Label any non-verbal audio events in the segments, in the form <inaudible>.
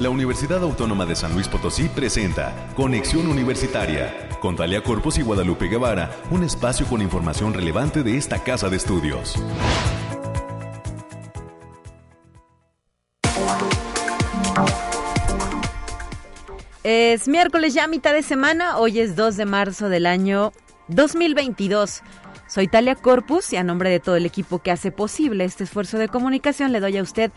la Universidad Autónoma de San Luis Potosí presenta Conexión Universitaria con Talia Corpus y Guadalupe Guevara, un espacio con información relevante de esta casa de estudios. Es miércoles ya mitad de semana, hoy es 2 de marzo del año 2022. Soy Talia Corpus y a nombre de todo el equipo que hace posible este esfuerzo de comunicación le doy a usted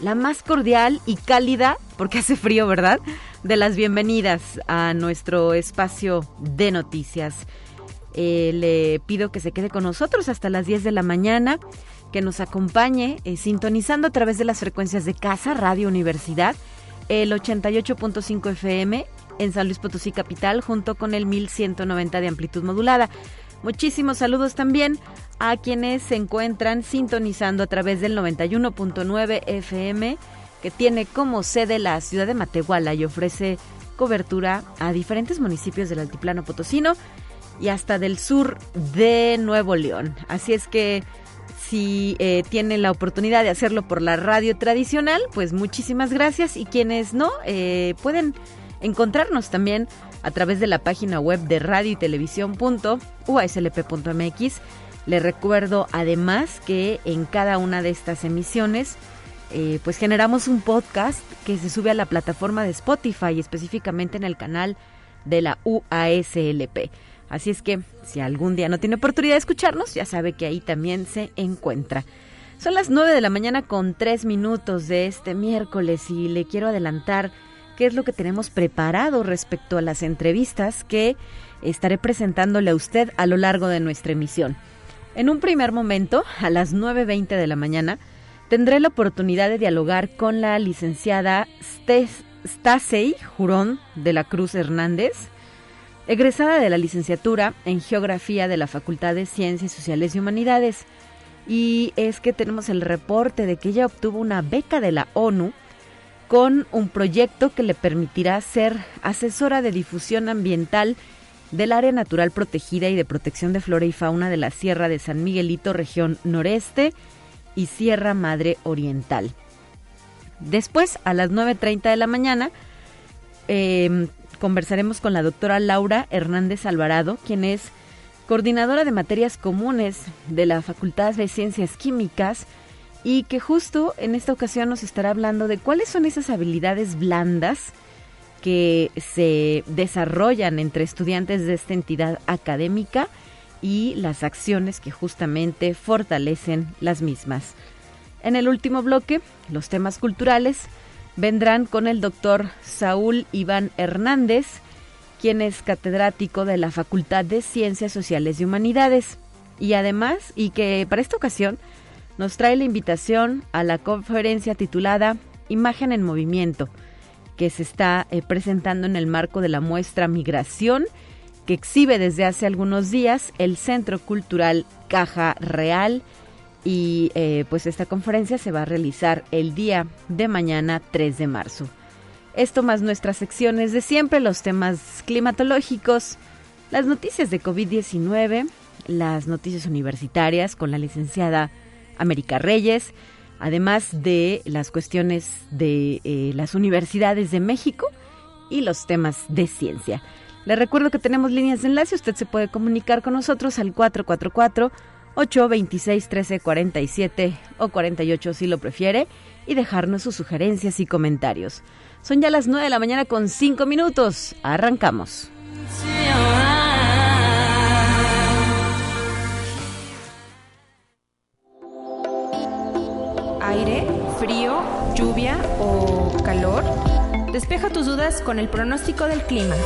la más cordial y cálida, porque hace frío, ¿verdad? De las bienvenidas a nuestro espacio de noticias. Eh, le pido que se quede con nosotros hasta las 10 de la mañana, que nos acompañe eh, sintonizando a través de las frecuencias de Casa Radio Universidad, el 88.5 FM en San Luis Potosí Capital, junto con el 1190 de amplitud modulada. Muchísimos saludos también a quienes se encuentran sintonizando a través del 91.9 FM, que tiene como sede la ciudad de Matehuala y ofrece cobertura a diferentes municipios del Altiplano Potosino y hasta del sur de Nuevo León. Así es que si eh, tienen la oportunidad de hacerlo por la radio tradicional, pues muchísimas gracias y quienes no, eh, pueden encontrarnos también a través de la página web de radio y televisión.uaslp.mx. Les recuerdo además que en cada una de estas emisiones eh, pues generamos un podcast que se sube a la plataforma de Spotify, específicamente en el canal de la UASLP. Así es que si algún día no tiene oportunidad de escucharnos, ya sabe que ahí también se encuentra. Son las 9 de la mañana con 3 minutos de este miércoles y le quiero adelantar qué es lo que tenemos preparado respecto a las entrevistas que estaré presentándole a usted a lo largo de nuestra emisión. En un primer momento, a las 9.20 de la mañana, tendré la oportunidad de dialogar con la licenciada Stasey Jurón de la Cruz Hernández, egresada de la licenciatura en Geografía de la Facultad de Ciencias Sociales y Humanidades. Y es que tenemos el reporte de que ella obtuvo una beca de la ONU con un proyecto que le permitirá ser asesora de difusión ambiental del área natural protegida y de protección de flora y fauna de la Sierra de San Miguelito, región noreste y Sierra Madre Oriental. Después, a las 9.30 de la mañana, em, conversaremos con la doctora Laura Hernández Alvarado, quien es coordinadora de materias comunes de la Facultad de Ciencias Químicas y que justo en esta ocasión nos estará hablando de cuáles son esas habilidades blandas que se desarrollan entre estudiantes de esta entidad académica y las acciones que justamente fortalecen las mismas. En el último bloque, los temas culturales vendrán con el doctor Saúl Iván Hernández, quien es catedrático de la Facultad de Ciencias Sociales y Humanidades, y además, y que para esta ocasión nos trae la invitación a la conferencia titulada Imagen en Movimiento, que se está eh, presentando en el marco de la muestra Migración, que exhibe desde hace algunos días el Centro Cultural Caja Real. Y eh, pues esta conferencia se va a realizar el día de mañana 3 de marzo. Esto más nuestras secciones de siempre, los temas climatológicos, las noticias de COVID-19, las noticias universitarias con la licenciada América Reyes, además de las cuestiones de eh, las universidades de México y los temas de ciencia. Le recuerdo que tenemos líneas de enlace, usted se puede comunicar con nosotros al 444 826 1347 o 48 si lo prefiere y dejarnos sus sugerencias y comentarios. Son ya las 9 de la mañana con 5 minutos. Arrancamos. Aire, frío, lluvia o calor? Despeja tus dudas con el pronóstico del clima.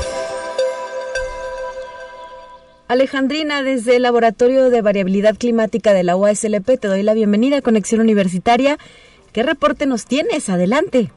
Alejandrina, desde el Laboratorio de Variabilidad Climática de la UASLP, te doy la bienvenida a Conexión Universitaria. ¿Qué reporte nos tienes? Adelante.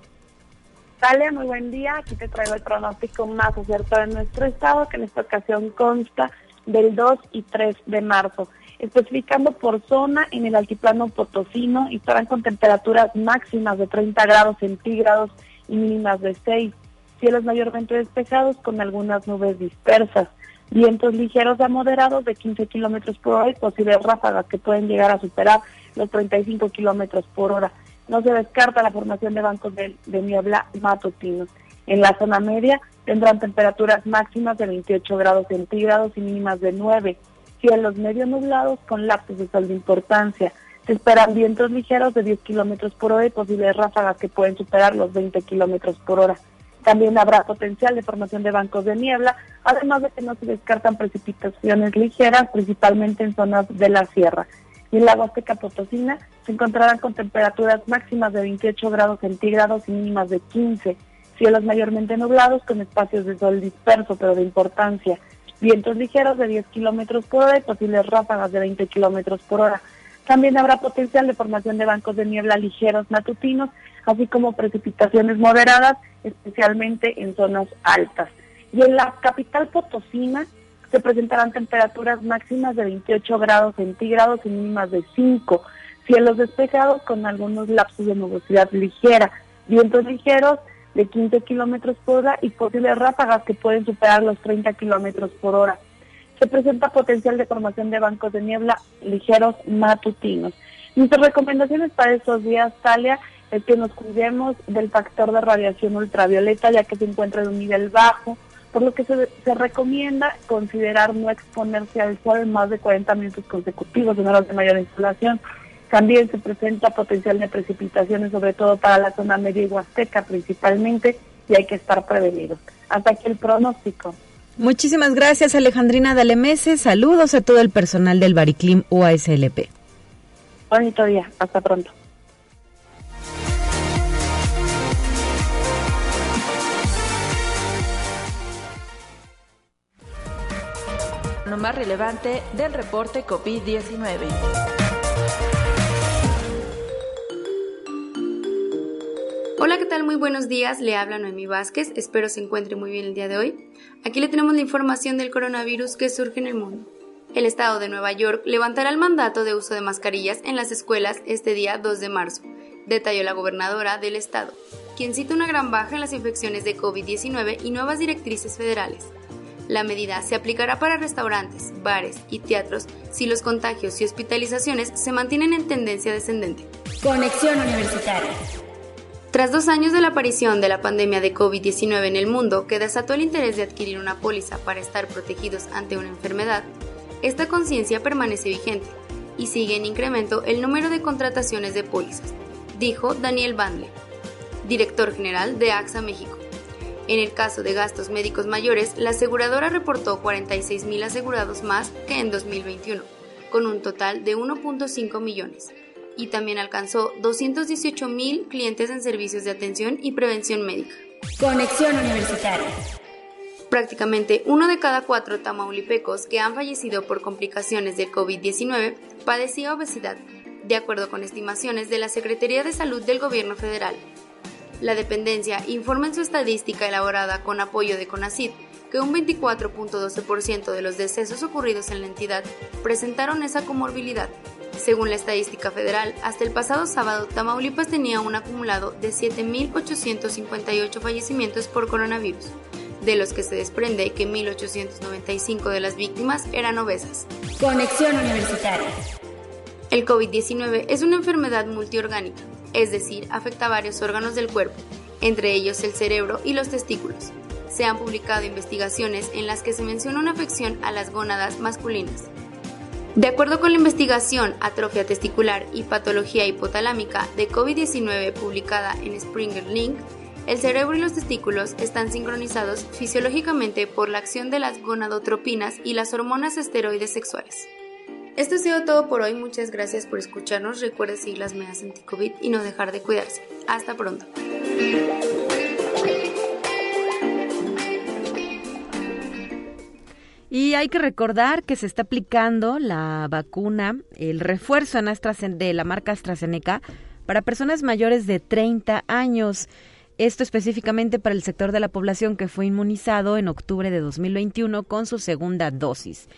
Dale, muy buen día. Aquí te traigo el pronóstico más acertado de nuestro estado, que en esta ocasión consta del 2 y 3 de marzo especificando por zona en el altiplano potosino y estarán con temperaturas máximas de 30 grados centígrados y mínimas de 6. Cielos mayormente despejados con algunas nubes dispersas. Vientos ligeros a moderados de 15 kilómetros por hora y posibles ráfagas que pueden llegar a superar los 35 kilómetros por hora. no se descarta la formación de bancos de, niebla matutinos. En la zona media tendrán temperaturas máximas de 28 grados centígrados y mínimas de 9. Cielos medio nublados con lapsos de sol de importancia. Se esperan vientos ligeros de 10 kilómetros por hora y posibles ráfagas que pueden superar los 20 kilómetros por hora. También habrá potencial de formación de bancos de niebla, además de que no se descartan precipitaciones ligeras, principalmente en zonas de la sierra. Y en la Huasteca Potosina se encontrarán con temperaturas máximas de 28 grados centígrados y mínimas de 15. Cielos mayormente nublados con espacios de sol disperso, pero de importancia. Vientos ligeros de 10 kilómetros por hora y posibles ráfagas de 20 kilómetros por hora. También habrá potencial de formación de bancos de niebla ligeros matutinos, así como precipitaciones moderadas, especialmente en zonas altas. Y en la capital potosina se presentarán temperaturas máximas de 28 grados centígrados y mínimas de 5. Cielos despejados con algunos lapsos de nubosidad ligera, vientos ligeros de 15 kilómetros por hora y posibles ráfagas que pueden superar los 30 kilómetros por hora se presenta potencial de formación de bancos de niebla ligeros matutinos. Nuestras recomendaciones para estos días, Talia, es que nos cuidemos del factor de radiación ultravioleta, ya que se encuentra en un nivel bajo, por lo que se, se recomienda considerar no exponerse al sol más de 40 minutos consecutivos en horas de mayor insolación. También se presenta potencial de precipitaciones, sobre todo para la zona media y huasteca principalmente, y hay que estar prevenidos. Hasta aquí el pronóstico. Muchísimas gracias Alejandrina Dalemese. Saludos a todo el personal del Bariclim UASLP. Bonito día. Hasta pronto. Lo más relevante del reporte COVID-19. Hola, ¿qué tal? Muy buenos días. Le habla Noemí Vázquez. Espero se encuentre muy bien el día de hoy. Aquí le tenemos la información del coronavirus que surge en el mundo. El estado de Nueva York levantará el mandato de uso de mascarillas en las escuelas este día 2 de marzo, detalló la gobernadora del estado, quien cita una gran baja en las infecciones de COVID-19 y nuevas directrices federales. La medida se aplicará para restaurantes, bares y teatros si los contagios y hospitalizaciones se mantienen en tendencia descendente. Conexión Universitaria. Tras dos años de la aparición de la pandemia de COVID-19 en el mundo, que desató el interés de adquirir una póliza para estar protegidos ante una enfermedad, esta conciencia permanece vigente y sigue en incremento el número de contrataciones de pólizas, dijo Daniel Bandle, director general de AXA México. En el caso de gastos médicos mayores, la aseguradora reportó 46.000 asegurados más que en 2021, con un total de 1.5 millones y también alcanzó 218 mil clientes en servicios de atención y prevención médica. Conexión Universitaria. Prácticamente uno de cada cuatro tamaulipecos que han fallecido por complicaciones del COVID-19 padecía obesidad, de acuerdo con estimaciones de la Secretaría de Salud del Gobierno Federal. La dependencia informa en su estadística elaborada con apoyo de CONACYT que un 24.12% de los decesos ocurridos en la entidad presentaron esa comorbilidad, según la estadística federal, hasta el pasado sábado, Tamaulipas tenía un acumulado de 7.858 fallecimientos por coronavirus, de los que se desprende que 1.895 de las víctimas eran obesas. Conexión Universitaria. El COVID-19 es una enfermedad multiorgánica, es decir, afecta a varios órganos del cuerpo, entre ellos el cerebro y los testículos. Se han publicado investigaciones en las que se menciona una afección a las gónadas masculinas, de acuerdo con la investigación Atrofia testicular y patología hipotalámica de COVID-19 publicada en Springer Link, el cerebro y los testículos están sincronizados fisiológicamente por la acción de las gonadotropinas y las hormonas esteroides sexuales. Esto ha sido todo por hoy, muchas gracias por escucharnos, recuerde seguir las medidas anti-COVID y no dejar de cuidarse. Hasta pronto. Y hay que recordar que se está aplicando la vacuna, el refuerzo de la marca AstraZeneca para personas mayores de 30 años. Esto específicamente para el sector de la población que fue inmunizado en octubre de 2021 con su segunda dosis.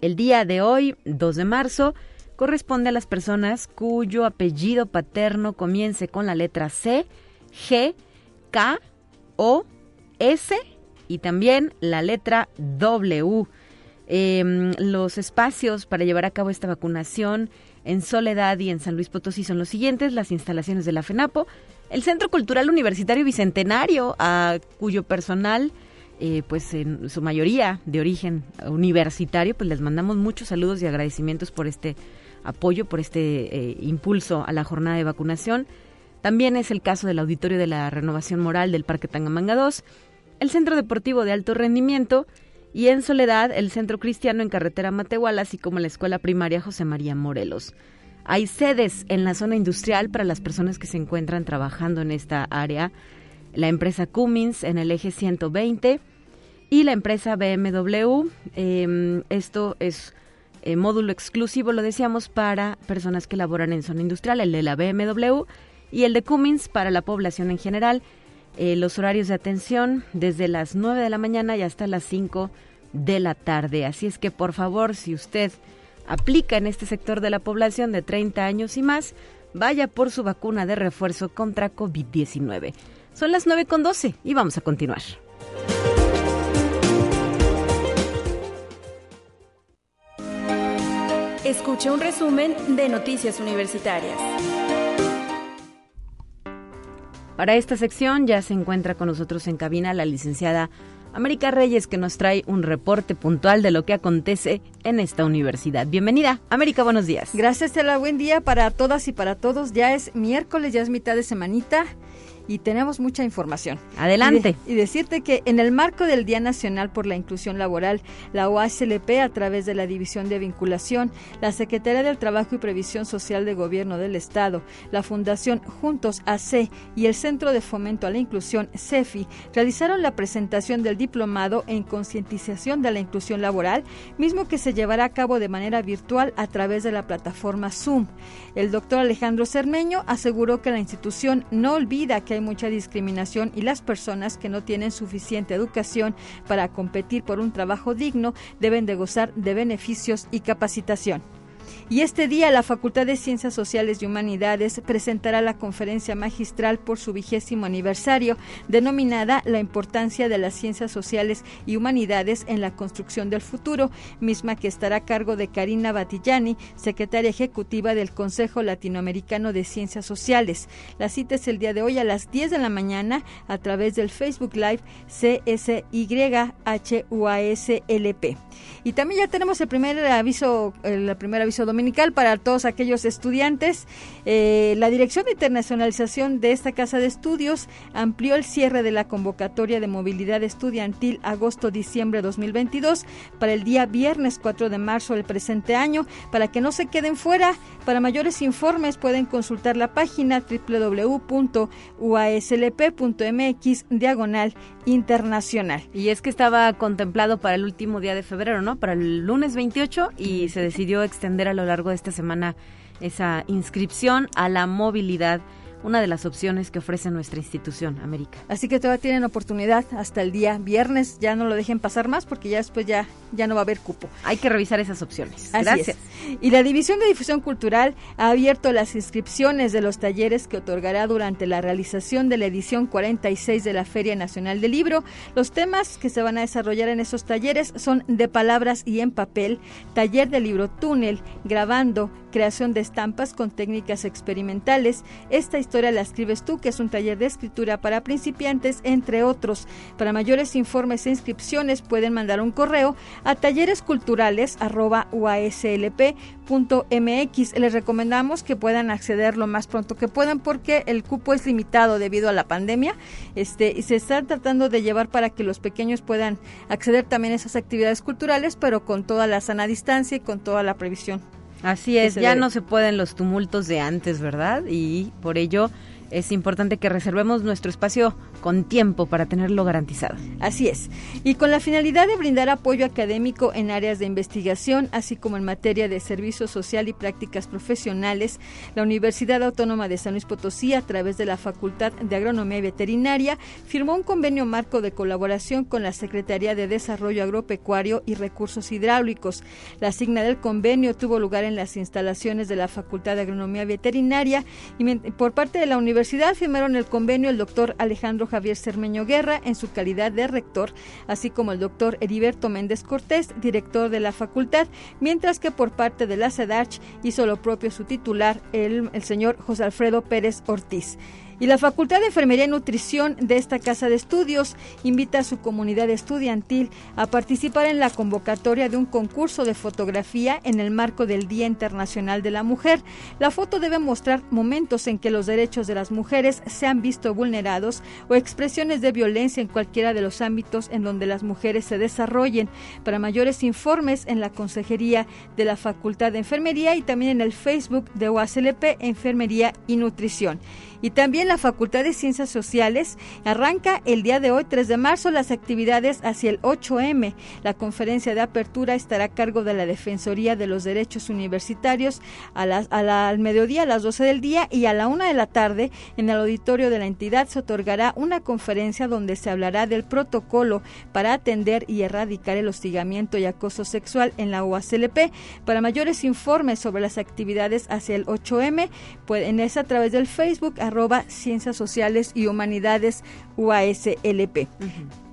El día de hoy, 2 de marzo, corresponde a las personas cuyo apellido paterno comience con la letra C, G, K, O, S y también la letra W. Em, los espacios para llevar a cabo esta vacunación en Soledad y en San Luis Potosí son los siguientes, las instalaciones de la FENAPO, el Centro Cultural Universitario Bicentenario, a cuyo personal, eh, pues en su mayoría de origen universitario, pues les mandamos muchos saludos y agradecimientos por este apoyo, por este eh, impulso a la jornada de vacunación. También es el caso del Auditorio de la Renovación Moral del Parque Tangamanga 2, el Centro Deportivo de Alto Rendimiento y en Soledad el Centro Cristiano en Carretera Matehuala, así como la Escuela Primaria José María Morelos. Hay sedes en la zona industrial para las personas que se encuentran trabajando en esta área. La empresa Cummins en el eje 120 y la empresa BMW. Em, esto es eh, módulo exclusivo, lo decíamos, para personas que laboran en zona industrial, el de la BMW y el de Cummins para la población en general. Eh, los horarios de atención desde las 9 de la mañana y hasta las 5 de la tarde. Así es que por favor, si usted aplica en este sector de la población de 30 años y más, vaya por su vacuna de refuerzo contra COVID-19. Son las 9 con 12 y vamos a continuar. Escucha un resumen de Noticias Universitarias. Para esta sección ya se encuentra con nosotros en cabina la licenciada América Reyes que nos trae un reporte puntual de lo que acontece en esta universidad. Bienvenida, América, buenos días. Gracias, Tela, buen día para todas y para todos. Ya es miércoles, ya es mitad de semanita y tenemos mucha información. Adelante. Y, decirte que en el marco del Día Nacional por la Inclusión Laboral, la OASLP, a través de la División de Vinculación, la Secretaría del Trabajo y Previsión Social de Gobierno del Estado, la Fundación Juntos AC y el Centro de Fomento a la Inclusión, CEFI, realizaron la presentación del diplomado en concientización de la inclusión laboral, mismo que se llevará a cabo de manera virtual a través de la plataforma Zoom. El doctor Alejandro Cermeño aseguró que la institución no olvida que hay mucha discriminación y las personas que no tienen suficiente educación para competir por un trabajo digno deben de gozar de beneficios y capacitación. Y este día la Facultad de Ciencias Sociales y Humanidades presentará la conferencia magistral por su vigésimo aniversario, denominada La importancia de las ciencias sociales y humanidades en la construcción del futuro, misma que estará a cargo de Karina Batillani, secretaria ejecutiva del Consejo Latinoamericano de Ciencias Sociales. La cita es el día de hoy a las 10 de la mañana a través del Facebook Live CSYHUASLP. Y también ya tenemos el primer aviso, el primer aviso dominical para todos aquellos estudiantes. Eh, la Dirección de Internacionalización de esta Casa de Estudios amplió el cierre de la convocatoria de movilidad estudiantil agosto-diciembre 2022 para el día viernes 4 de marzo del presente año. Para que no se queden fuera, para mayores informes pueden consultar la página www.uaslp.mx diagonal internacional. Y es que estaba contemplado para el último día de febrero, ¿no? Para el lunes 28 y se decidió extender a lo largo de esta semana esa inscripción a la movilidad una de las opciones que ofrece nuestra institución, América. Así que todavía tienen oportunidad hasta el día viernes, ya no lo dejen pasar más porque ya después ya, ya no va a haber cupo. Hay que revisar esas opciones. Gracias. Y la División de Difusión Cultural ha abierto las inscripciones de los talleres que otorgará durante la realización de la edición 46 de la Feria Nacional del Libro. Los temas que se van a desarrollar en esos talleres son de palabras y en papel, taller de libro túnel, grabando, creación de estampas con técnicas experimentales. Esta historia la escribes tú, que es un taller de escritura para principiantes, entre otros. Para mayores informes e inscripciones pueden mandar un correo a talleresculturales.uaslp.mx. Les recomendamos que puedan acceder lo más pronto que puedan porque el cupo es limitado debido a la pandemia este, y se está tratando de llevar para que los pequeños puedan acceder también a esas actividades culturales, pero con toda la sana distancia y con toda la previsión Así es, ya no se pueden los tumultos de antes, ¿verdad? Y por ello es importante que reservemos nuestro espacio con tiempo para tenerlo garantizado. Así es. Y con la finalidad de brindar apoyo académico en áreas de investigación, así como en materia de servicio social y prácticas profesionales, la Universidad Autónoma de San Luis Potosí, a través de la Facultad de Agronomía y Veterinaria, firmó un convenio marco de colaboración con la Secretaría de Desarrollo Agropecuario y Recursos Hidráulicos. La signa del convenio tuvo lugar en las instalaciones de la Facultad de Agronomía y Veterinaria y por parte de la Universidad universidad firmaron el convenio el doctor Alejandro Javier Cermeño Guerra en su calidad de rector, así como el doctor Heriberto Méndez Cortés, director de la facultad, mientras que por parte de la SEDARCH hizo lo propio su titular, el, el señor José Alfredo Pérez Ortiz. Y la Facultad de Enfermería y Nutrición de esta Casa de Estudios invita a su comunidad estudiantil a participar en la convocatoria de un concurso de fotografía en el marco del Día Internacional de la Mujer. La foto debe mostrar momentos en que los derechos de las mujeres se han visto vulnerados o expresiones de violencia en cualquiera de los ámbitos en donde las mujeres se desarrollen. Para mayores informes en la Consejería de la Facultad de Enfermería y también en el Facebook de UASLP Enfermería y Nutrición. Y también la Facultad de Ciencias Sociales arranca el día de hoy, 3 de marzo, las actividades hacia el 8M. La conferencia de apertura estará a cargo de la Defensoría de los Derechos Universitarios a las, al mediodía, a las 12 del día y a la 1 de la tarde en el auditorio de la entidad se otorgará una conferencia donde se hablará del protocolo para atender y erradicar el hostigamiento y acoso sexual en la UACLP. Para mayores informes sobre las actividades hacia el 8M, pueden es a través del Facebook Ciencias Sociales y Humanidades UASLP.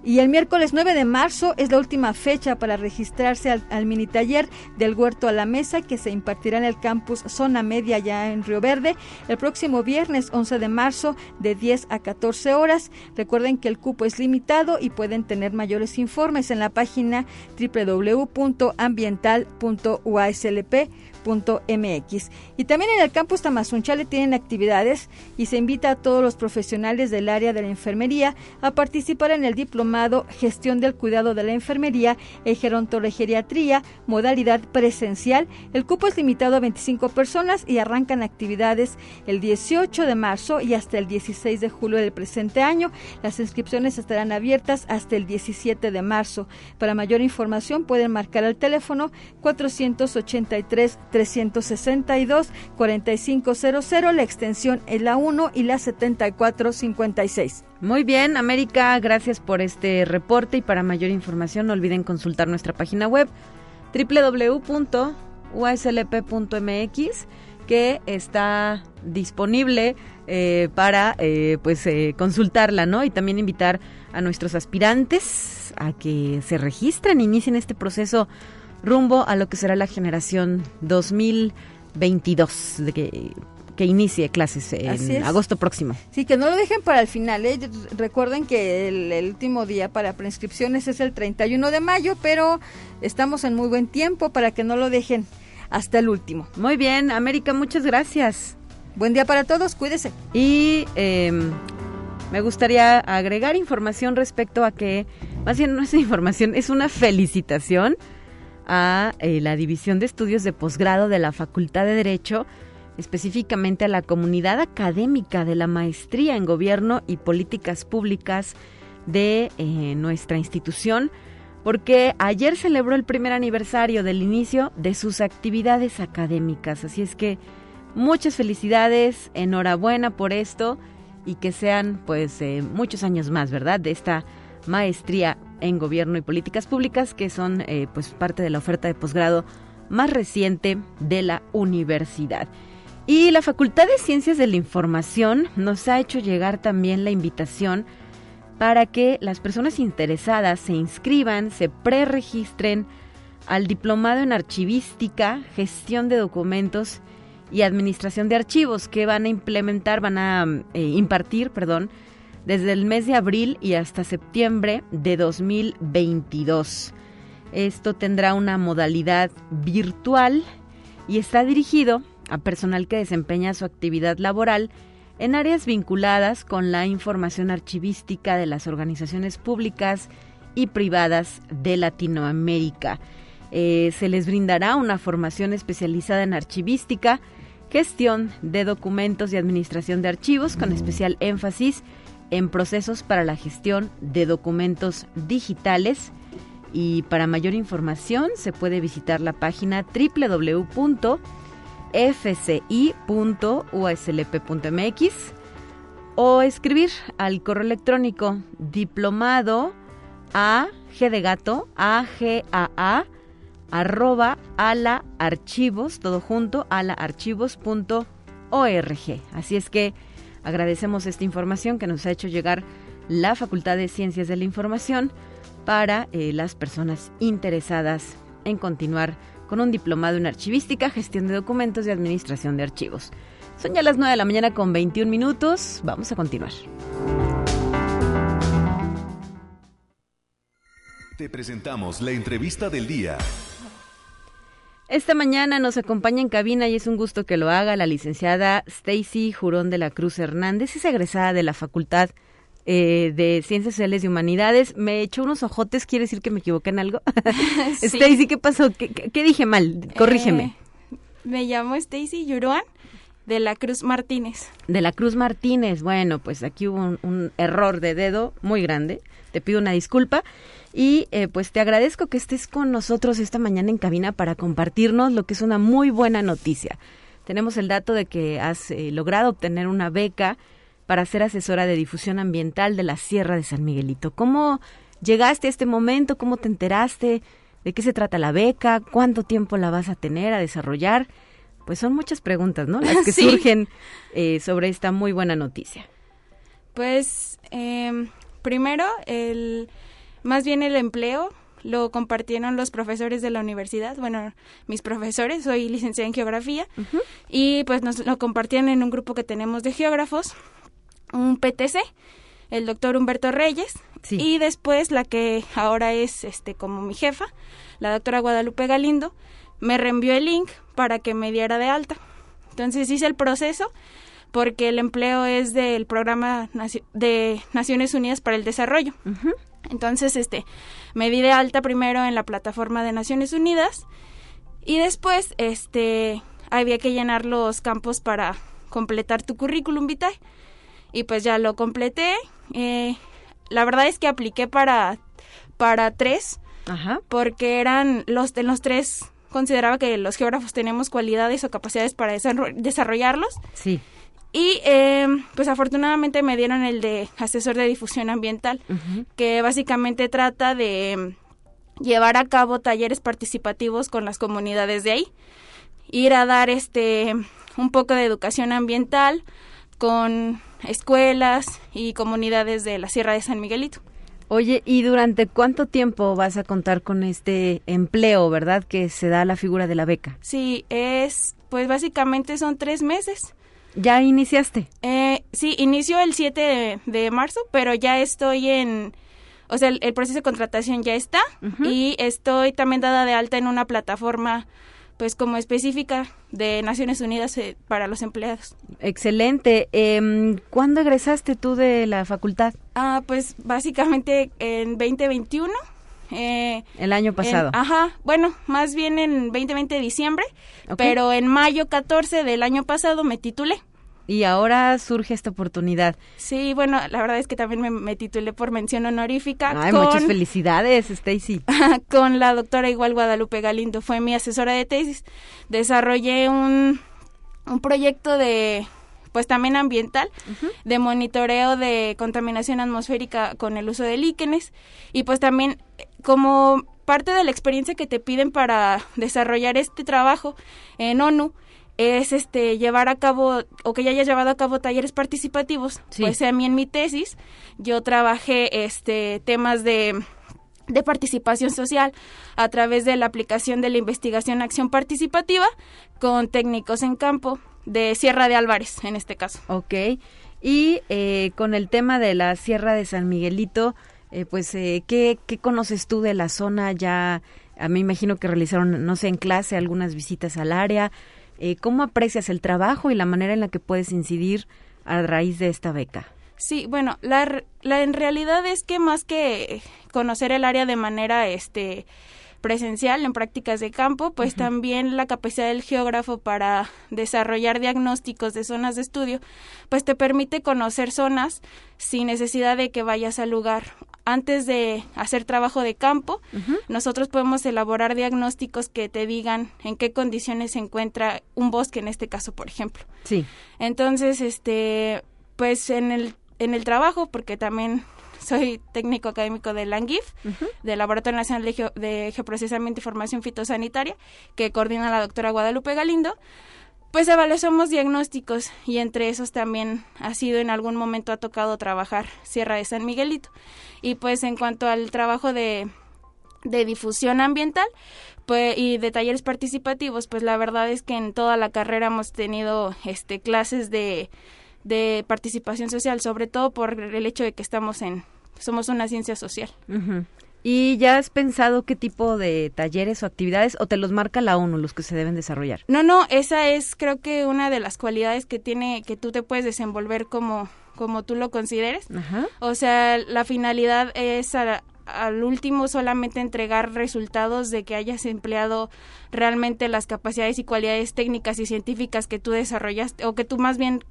Y el miércoles 9 de marzo es la última fecha para registrarse al, mini taller del Huerto a la Mesa que se impartirá en el campus Zona Media ya en Río Verde el próximo viernes 11 de marzo de 10 a 14 horas. Recuerden que el cupo es limitado y pueden tener mayores informes en la página www.ambiental.uaslp.com Y también en el campus Tamazunchale tienen actividades y se invita a todos los profesionales del área de la enfermería a participar en el diplomado Gestión del Cuidado de la Enfermería e Gerontogeriatría, modalidad presencial. El cupo es limitado a 25 personas y arrancan actividades el 18 de marzo y hasta el 16 de julio del presente año. Las inscripciones estarán abiertas hasta el 17 de marzo. Para mayor información pueden marcar al teléfono 483 362 4500. La extensión es la 1 y la 7456. Muy bien, América, gracias por este reporte y para mayor información no olviden consultar nuestra página web www.uslp.mx que está disponible eh, para eh, pues eh, consultarla, ¿no? Y también invitar a nuestros aspirantes a que se registren, inicien este proceso rumbo a lo que será la generación 2022, de que, que inicie clases en agosto próximo. Sí, que no lo dejen para el final. ¿eh? Recuerden que el, último día para preinscripciones es el 31 de mayo, pero estamos en muy buen tiempo para que no lo dejen hasta el último. Muy bien, América, muchas gracias. Buen día para todos, cuídese. Y em, me gustaría agregar información respecto a que, más bien no es información, es una felicitación a eh, la División de Estudios de Posgrado de la Facultad de Derecho, específicamente a la comunidad académica de la Maestría en Gobierno y Políticas Públicas de eh, nuestra institución, porque ayer celebró el primer aniversario del inicio de sus actividades académicas. Así es que muchas felicidades, enhorabuena por esto y que sean pues eh, muchos años más, ¿verdad? De esta maestría en Gobierno y Políticas Públicas, que son eh, pues parte de la oferta de posgrado más reciente de la universidad. Y la Facultad de Ciencias de la Información nos ha hecho llegar también la invitación para que las personas interesadas se inscriban, se preregistren al diplomado en archivística, gestión de documentos y administración de archivos que van a implementar, van a eh, impartir, perdón, desde el mes de abril y hasta septiembre de 2022. Esto tendrá una modalidad virtual y está dirigido a personal que desempeña su actividad laboral en áreas vinculadas con la información archivística de las organizaciones públicas y privadas de Latinoamérica. Eh, se les brindará una formación especializada en archivística, gestión de documentos y administración de archivos, con especial énfasis en procesos para la gestión de documentos digitales. Y para mayor información se puede visitar la página www.fci.uslp.mx o escribir al correo electrónico diplomado a g de gato a g a a arroba ala archivos todo junto ala archivos.org. Así es que Agradecemos esta información que nos ha hecho llegar la Facultad de Ciencias de la Información para eh, las personas interesadas en continuar con un diplomado en archivística, gestión de documentos y administración de archivos. Son ya las 9 de la mañana con 21 minutos. Vamos a continuar. Te presentamos la entrevista del día. Esta mañana nos acompaña en cabina y es un gusto que lo haga la licenciada Stacy Jurón de la Cruz Hernández, es egresada de la Facultad eh, de Ciencias Sociales y Humanidades. Me echó unos ojotes, ¿quiere decir que me equivoqué en algo? <laughs> <laughs> Stacy, ¿qué pasó? ¿Qué, dije mal? Corrígeme. Eh, me llamo Stacy Jurón de la Cruz Martínez. De la Cruz Martínez. Bueno, pues aquí hubo un error de dedo muy grande. Te pido una disculpa. Y eh, pues te agradezco que estés con nosotros esta mañana en cabina para compartirnos lo que es una muy buena noticia. Tenemos el dato de que has eh, logrado obtener una beca para ser asesora de difusión ambiental de la Sierra de San Miguelito. ¿Cómo llegaste a este momento? ¿Cómo te enteraste? ¿De qué se trata la beca? ¿Cuánto tiempo la vas a tener a desarrollar? Pues son muchas preguntas, ¿no? Las <laughs> que surgen eh, sobre esta muy buena noticia. Pues em, primero el más bien el empleo lo compartieron los profesores de la universidad, bueno, mis profesores, soy licenciada en geografía, y pues nos lo compartían en un grupo que tenemos de geógrafos, un PTC, el doctor Humberto Reyes, y después la que ahora es este como mi jefa, la doctora Guadalupe Galindo, me reenvió el link para que me diera de alta. Entonces hice el proceso porque el empleo es del programa de Naciones Unidas para el Desarrollo. Entonces, este, me di de alta primero en la plataforma de Naciones Unidas y después, este, había que llenar los campos para completar tu currículum vitae. Y pues ya lo completé. Eh, la verdad es que apliqué para, para tres, porque eran los de los tres consideraba que los geógrafos tenemos cualidades o capacidades para desarrollarlos. Sí. Y eh, pues afortunadamente me dieron el de asesor de difusión ambiental, que básicamente trata de llevar a cabo talleres participativos con las comunidades de ahí, ir a dar este un poco de educación ambiental con escuelas y comunidades de la Sierra de San Miguelito. Oye, ¿y durante cuánto tiempo vas a contar con este empleo, verdad, que se da la figura de la beca? Sí, es, pues básicamente son tres meses. ¿Ya iniciaste? Eh, sí, inicio el 7 de, marzo, pero ya estoy en... O sea, el, proceso de contratación ya está y estoy también dada de alta en una plataforma pues como específica de Naciones Unidas eh, para los empleados. Excelente. Eh, ¿Cuándo egresaste tú de la facultad? Ah, pues básicamente en 2021. Eh, el año pasado. ajá, bueno, más bien en 2020 de diciembre, pero en mayo 14 del año pasado me titulé. Y ahora surge esta oportunidad. Sí, bueno, la verdad es que también me, titulé por mención honorífica. Ay, muchas felicidades, Stacy. <laughs> con la doctora igual Guadalupe Galindo, fue mi asesora de tesis. Desarrollé un, un proyecto de pues también ambiental, de monitoreo de contaminación atmosférica con el uso de líquenes. Y pues también como parte de la experiencia que te piden para desarrollar este trabajo en ONU es este llevar a cabo o que ya hayas llevado a cabo talleres participativos, pues a mí en mi tesis yo trabajé este temas de de participación social a través de la aplicación de la investigación acción participativa con técnicos en campo de Sierra de Álvarez en este caso. Ok, y eh, con el tema de la Sierra de San Miguelito, eh, pues, eh, ¿qué, ¿qué conoces tú de la zona? Ya, a mí imagino que realizaron, no sé, en clase algunas visitas al área. Eh, ¿Cómo aprecias el trabajo y la manera en la que puedes incidir a raíz de esta beca? Sí, bueno, la, la en realidad es que más que conocer el área de manera, este, presencial en prácticas de campo, pues también la capacidad del geógrafo para desarrollar diagnósticos de zonas de estudio, pues te permite conocer zonas sin necesidad de que vayas al lugar. Antes de hacer trabajo de campo, nosotros podemos elaborar diagnósticos que te digan en qué condiciones se encuentra un bosque en este caso, por ejemplo. Sí. Entonces, este, pues en el en el trabajo, porque también soy técnico académico del LANGIF, del Laboratorio Nacional de, Geoprocesamiento y Formación Fitosanitaria, que coordina la doctora Guadalupe Galindo. pues evaluamos diagnósticos y entre esos también ha sido en algún momento ha tocado trabajar Sierra de San Miguelito. Y pues en cuanto al trabajo de, de difusión ambiental pues, y de talleres participativos, pues la verdad es que en toda la carrera hemos tenido este clases de, de participación social, sobre todo por el hecho de que estamos en somos una ciencia social. ¿Y ya has pensado qué tipo de talleres o actividades o te los marca la ONU los que se deben desarrollar? No, no, esa es creo que una de las cualidades que tiene que tú te puedes desenvolver como como tú lo consideres. O sea, la finalidad es al último solamente entregar resultados de que hayas empleado realmente las capacidades y cualidades técnicas y científicas que tú desarrollaste o que tú más bien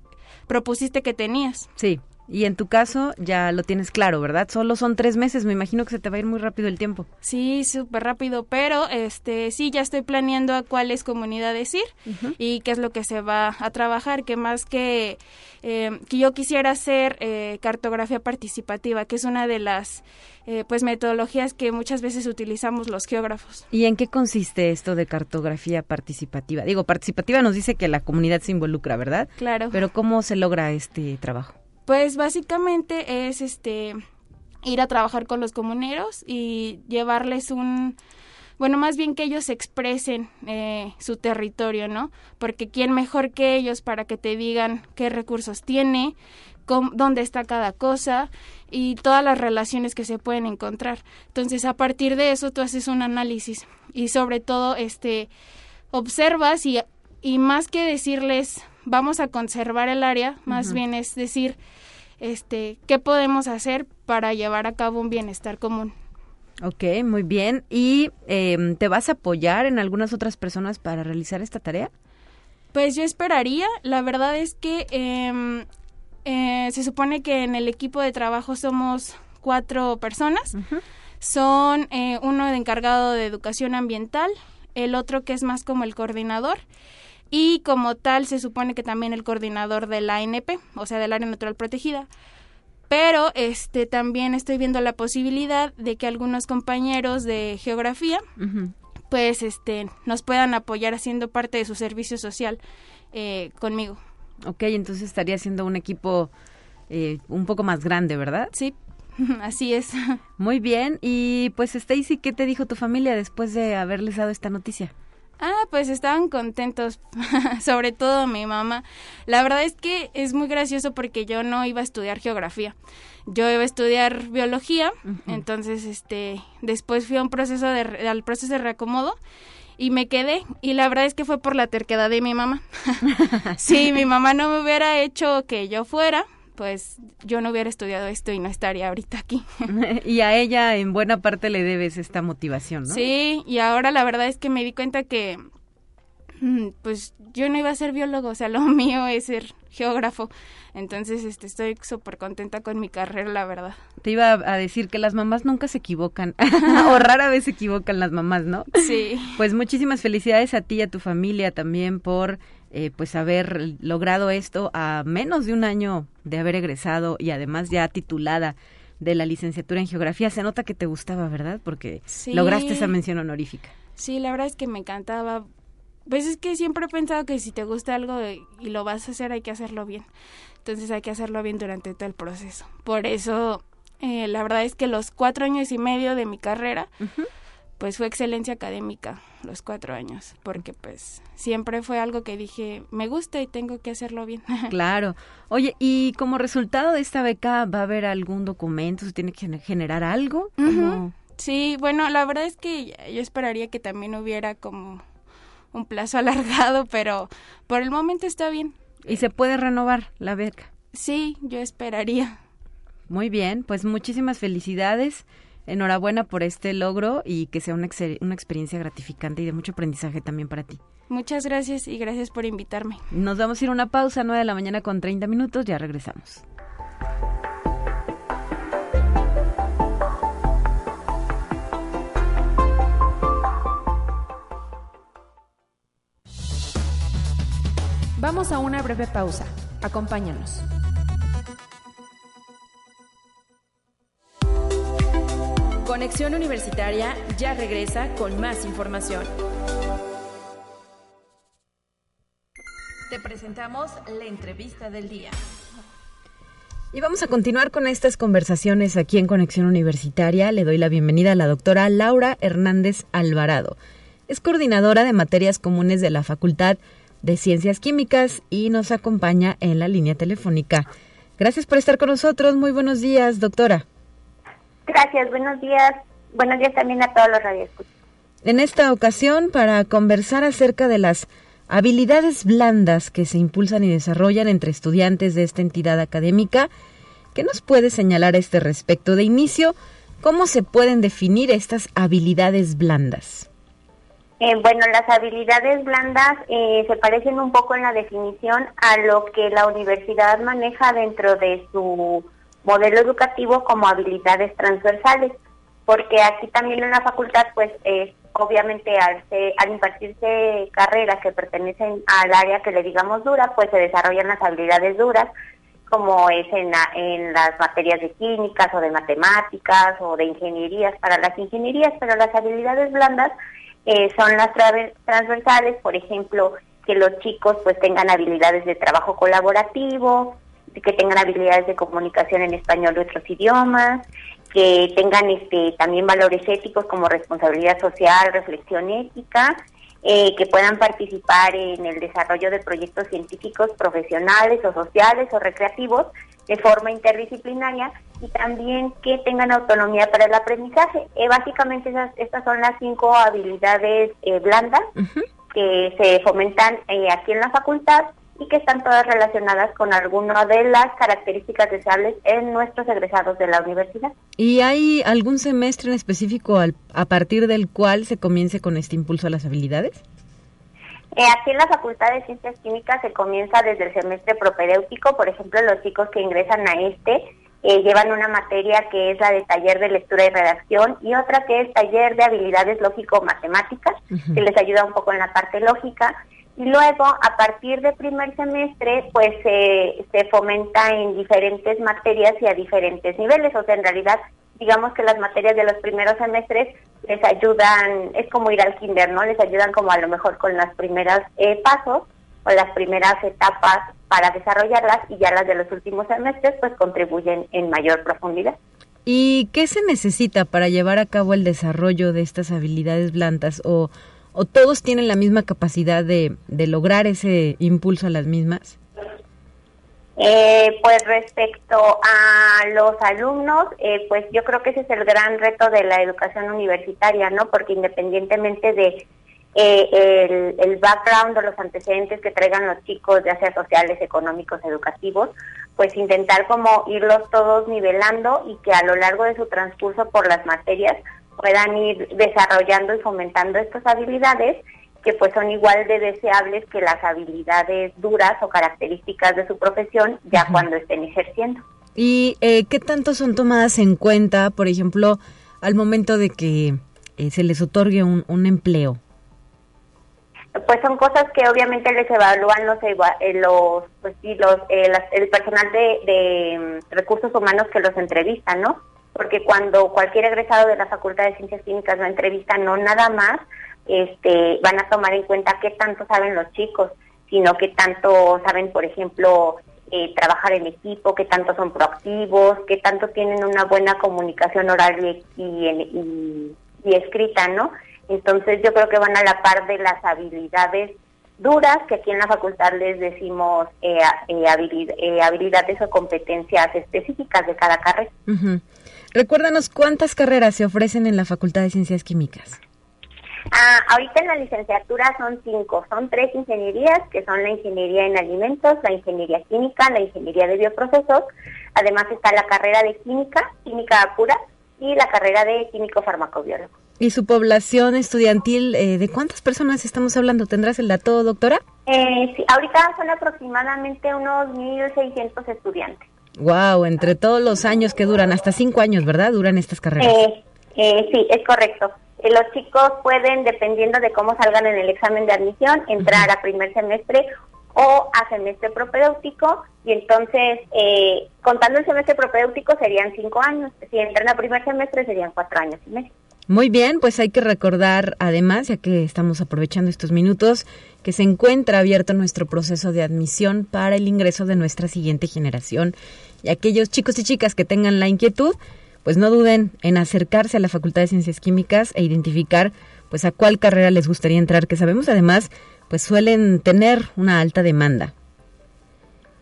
propusiste que tenías. Sí. Y en tu caso ya lo tienes claro, ¿verdad? Solo son tres meses, me imagino que se te va a ir muy rápido el tiempo. Sí, súper rápido, pero este sí, ya estoy planeando a cuáles comunidades ir y qué es lo que se va a trabajar, que más que, eh, que yo quisiera hacer eh, cartografía participativa, que es una de las eh, pues metodologías que muchas veces utilizamos los geógrafos. ¿Y en qué consiste esto de cartografía participativa? Digo, participativa nos dice que la comunidad se involucra, ¿verdad? Claro. Pero ¿cómo se logra este trabajo? Pues básicamente es este ir a trabajar con los comuneros y llevarles un bueno, más bien que ellos expresen eh, su territorio, ¿no? Porque quién mejor que ellos para que te digan qué recursos tiene, dónde está cada cosa y todas las relaciones que se pueden encontrar. Entonces, a partir de eso tú haces un análisis y sobre todo este observas y, y más que decirles vamos a conservar el área, más bien es decir, este, qué podemos hacer para llevar a cabo un bienestar común. Ok, muy bien. ¿Y em, te vas a apoyar en algunas otras personas para realizar esta tarea? Pues yo esperaría. La verdad es que em, eh, se supone que en el equipo de trabajo somos cuatro personas. Son eh, uno de encargado de educación ambiental, el otro que es más como el coordinador y como tal se supone que también el coordinador de la ANP, o sea, del área natural protegida. Pero este también estoy viendo la posibilidad de que algunos compañeros de geografía pues este nos puedan apoyar haciendo parte de su servicio social eh, conmigo. Ok, entonces estaría siendo un equipo eh, un poco más grande, ¿verdad? Sí, <laughs> así es. Muy bien, y pues Stacy, ¿qué te dijo tu familia después de haberles dado esta noticia? Ah, pues estaban contentos, <laughs> sobre todo mi mamá. La verdad es que es muy gracioso porque yo no iba a estudiar geografía. Yo iba a estudiar biología, entonces este después fui a un proceso de al proceso de reacomodo y me quedé y la verdad es que fue por la terquedad de mi mamá. <laughs> si mi mamá no me hubiera hecho que yo fuera, pues yo no hubiera estudiado esto y no estaría ahorita aquí. <laughs> <laughs> y a ella en buena parte le debes esta motivación, ¿no? Sí, y ahora la verdad es que me di cuenta que mm, pues yo no iba a ser biólogo, o sea, lo <laughs> mío es ser geógrafo. Entonces, este, estoy súper contenta con mi carrera, la verdad. Te iba a decir que las mamás nunca se equivocan, o rara vez se equivocan las mamás, ¿no? Sí. Pues muchísimas felicidades a ti y a tu familia también por eh, pues haber logrado esto a menos de un año de haber egresado y además ya titulada de la licenciatura en geografía. Se nota que te gustaba, ¿verdad? Porque lograste esa mención honorífica. Sí, la verdad es que me encantaba. Pues es que siempre he pensado que si te gusta algo y lo vas a hacer, hay que hacerlo bien. Entonces hay que hacerlo bien durante todo el proceso. Por eso, eh, la verdad es que los cuatro años y medio de mi carrera, pues fue excelencia académica los cuatro años, porque pues siempre fue algo que dije, me gusta y tengo que hacerlo bien. <laughs> Claro. Oye, y como resultado de esta beca, ¿va a haber algún documento? ¿Se tiene que generar algo? Sí, bueno, la verdad es que yo esperaría que también hubiera como un plazo <laughs> alargado, pero por el momento está bien. ¿Y se puede renovar la beca? Sí, yo esperaría. Muy bien, pues muchísimas felicidades enhorabuena por este logro y que sea una, una experiencia gratificante y de mucho aprendizaje también para ti. Muchas gracias y gracias por invitarme. Nos vamos a ir a una pausa, 9 de la mañana con 30 minutos, ya regresamos. Vamos a una breve pausa. Acompáñanos. Conexión Universitaria ya regresa con más información. presentamos la entrevista del día. Y vamos a continuar con estas conversaciones aquí en Conexión Universitaria. Le doy la bienvenida a la doctora Laura Hernández Alvarado. Es coordinadora de materias comunes de la Facultad de Ciencias Químicas y nos acompaña en la línea telefónica. Gracias por estar con nosotros. Muy buenos días, doctora. Gracias, buenos días. Buenos días también a todos los radioescuchas. En esta ocasión, para conversar acerca de las habilidades blandas que se impulsan y desarrollan entre estudiantes de esta entidad académica, ¿qué nos puede señalar a este respecto? De inicio, ¿cómo se pueden definir estas habilidades blandas? Eh, bueno, las habilidades blandas eh, se parecen un poco en la definición a lo que la universidad maneja dentro de su modelo educativo como habilidades transversales, porque aquí también en la facultad, pues obviamente al, al impartirse carreras que pertenecen al área que le digamos dura, pues se desarrollan las habilidades duras, como es en, en las materias de químicas o de matemáticas o de ingenierías. Para las ingenierías, pero las habilidades blandas eh, son las transversales, por ejemplo, que los chicos pues tengan habilidades de trabajo colaborativo, que tengan habilidades de comunicación en español y otros idiomas, que tengan este también valores éticos como responsabilidad social, reflexión ética, eh, que puedan participar en el desarrollo de proyectos científicos profesionales o sociales o recreativos de forma interdisciplinaria y también que tengan autonomía para el aprendizaje. Eh, básicamente esas, estas son las cinco habilidades eh, blandas que se fomentan aquí en la facultad y que están todas relacionadas con alguna de las características deseables en nuestros egresados de la universidad. ¿Y hay algún semestre en específico a partir del cual se comience con este impulso a las habilidades? Eh, aquí en la Facultad de Ciencias Químicas se comienza desde el semestre propedéutico, por ejemplo, los chicos que ingresan a este eh, llevan una materia que es la de taller de lectura y redacción y otra que es taller de habilidades lógico-matemáticas, que les ayuda un poco en la parte lógica. Y luego, a partir del primer semestre, pues se fomenta en diferentes materias y a diferentes niveles. O sea, en realidad, digamos que las materias de los primeros semestres les ayudan, es como ir al kinder, ¿no? Les ayudan como a lo mejor con las primeras eh, pasos o las primeras etapas para desarrollarlas y ya las de los últimos semestres pues contribuyen en mayor profundidad. ¿Y qué se necesita para llevar a cabo el desarrollo de estas habilidades blandas o, o todos tienen la misma capacidad de, de lograr ese impulso a las mismas? Eh, pues respecto a los alumnos, eh, pues yo creo que ese es el gran reto de la educación universitaria, ¿no? Porque independientemente de eh, el, background o los antecedentes que traigan los chicos, ya sea sociales, económicos, educativos, pues intentar como irlos todos nivelando y que a lo largo de su transcurso por las materias puedan ir desarrollando y fomentando estas habilidades que pues son igual de deseables que las habilidades duras o características de su profesión ya cuando estén ejerciendo. ¿Y eh, qué tanto son tomadas en cuenta, por ejemplo, al momento de que eh, se les otorgue un, empleo? Pues son cosas que obviamente les evalúan los, eh, los, pues sí, los el personal de, de mm, recursos humanos que los entrevista, ¿no? Porque cuando cualquier egresado de la Facultad de Ciencias Químicas lo entrevista, no nada más este, van a tomar en cuenta qué tanto saben los chicos, sino qué tanto saben, por ejemplo, eh, trabajar en equipo, qué tanto son proactivos, qué tanto tienen una buena comunicación oral y, escrita, ¿no? Entonces yo creo que van a la par de las habilidades duras, que aquí en la facultad les decimos eh, eh, habilidades o competencias específicas de cada carrera. Recuérdanos cuántas carreras se ofrecen en la Facultad de Ciencias Químicas. Ah, ahorita en la licenciatura son cinco, son tres ingenierías, que son la ingeniería en alimentos, la ingeniería química, la ingeniería de bioprocesos, además está la carrera de química, química pura, y la carrera de químico farmacobiólogo. ¿Y su población estudiantil, eh, de cuántas personas estamos hablando? ¿Tendrás el dato, doctora? Eh, sí, ahorita son aproximadamente unos 1.600 estudiantes. Wow, entre todos los años que duran, hasta cinco años, ¿verdad? Duran estas carreras. Eh, eh sí, es correcto los chicos pueden, dependiendo de cómo salgan en el examen de admisión, entrar a primer semestre o a semestre propedéutico y entonces, eh, contando el semestre propedéutico serían cinco años, si entran a primer semestre serían cuatro años y medio. Muy bien, pues hay que recordar además, ya que estamos aprovechando estos minutos, que se encuentra abierto nuestro proceso de admisión para el ingreso de nuestra siguiente generación. Y aquellos chicos y chicas que tengan la inquietud, pues no duden en acercarse a la Facultad de Ciencias Químicas e identificar pues a cuál carrera les gustaría entrar, que sabemos además pues suelen tener una alta demanda.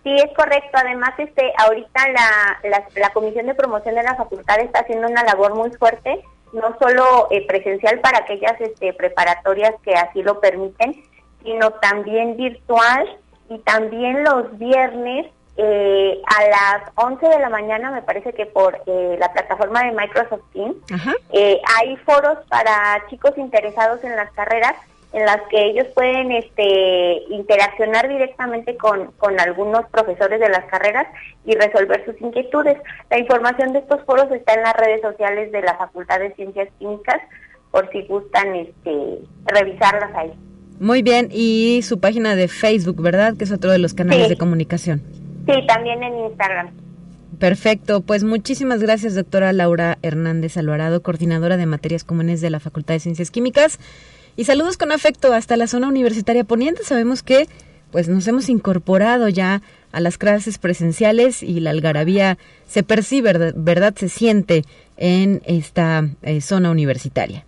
Sí, es correcto. Además, este, ahorita la, la, Comisión de Promoción de la Facultad está haciendo una labor muy fuerte no solo eh, presencial para aquellas este, preparatorias que así lo permiten, sino también virtual y también los viernes eh, a las 11 de la mañana, me parece que por eh, la plataforma de Microsoft Teams, hay foros para chicos interesados en las carreras en las que ellos pueden este, interaccionar directamente con, con algunos profesores de las carreras y resolver sus inquietudes. La información de estos foros está en las redes sociales de la Facultad de Ciencias Químicas, por si gustan este, revisarlas ahí. Muy bien, y su página de Facebook, ¿verdad? Que es otro de los canales de comunicación. Sí, también en Instagram. Perfecto, pues muchísimas gracias, doctora Laura Hernández Alvarado, coordinadora de materias comunes de la Facultad de Ciencias Químicas. Y saludos con afecto hasta la zona universitaria poniente. Sabemos que pues nos hemos incorporado ya a las clases presenciales y la algarabía se percibe, ¿verdad? Se siente en esta eh, zona universitaria.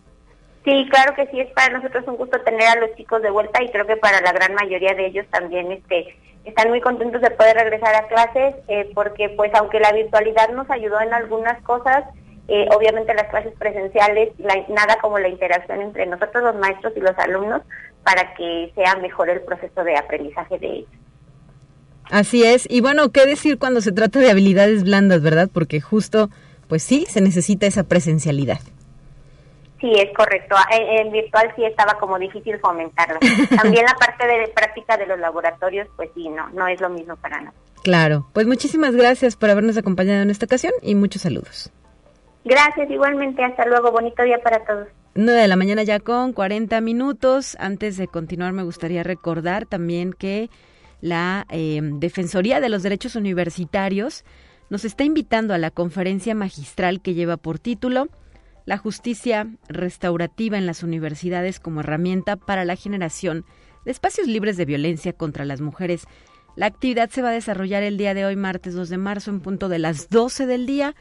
Sí, claro que sí, es para nosotros un gusto tener a los chicos de vuelta y creo que para la gran mayoría de ellos también este, están muy contentos de poder regresar a clases eh, porque pues aunque la virtualidad nos ayudó en algunas cosas, eh, obviamente las clases presenciales, nada como la interacción entre nosotros los maestros y los alumnos para que sea mejor el proceso de aprendizaje de ellos. Así es, y bueno, ¿qué decir cuando se trata de habilidades blandas, verdad? Porque justo, pues sí, se necesita esa presencialidad. Sí, es correcto. En, virtual sí estaba como difícil fomentarlo. <laughs> También la parte de práctica de los laboratorios, pues sí, no, no es lo mismo para nosotros. Claro, pues muchísimas gracias por habernos acompañado en esta ocasión y muchos saludos. Gracias, igualmente. Hasta luego. Bonito día para todos. 9 de la mañana ya con 40 minutos. Antes de continuar, me gustaría recordar también que la eh, Defensoría de los Derechos Universitarios nos está invitando a la conferencia magistral que lleva por título La justicia restaurativa en las universidades como herramienta para la generación de espacios libres de violencia contra las mujeres. La actividad se va a desarrollar el día de hoy, martes 2 de marzo, en punto de las 12 del día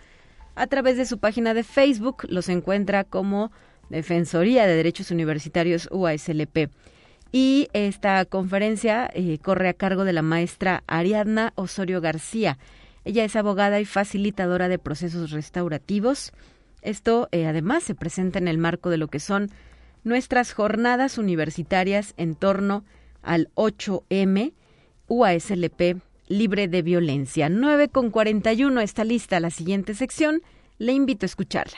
a través de su página de Facebook. Los encuentra como Defensoría de Derechos Universitarios UASLP. Y esta conferencia eh, corre a cargo de la maestra Ariadna Osorio García. Ella es abogada y facilitadora de procesos restaurativos. Esto eh, además se presenta en el marco de lo que son nuestras jornadas universitarias en torno al 8M UASLP libre de violencia. 9 con 41 está lista la siguiente sección. Le invito a escucharla.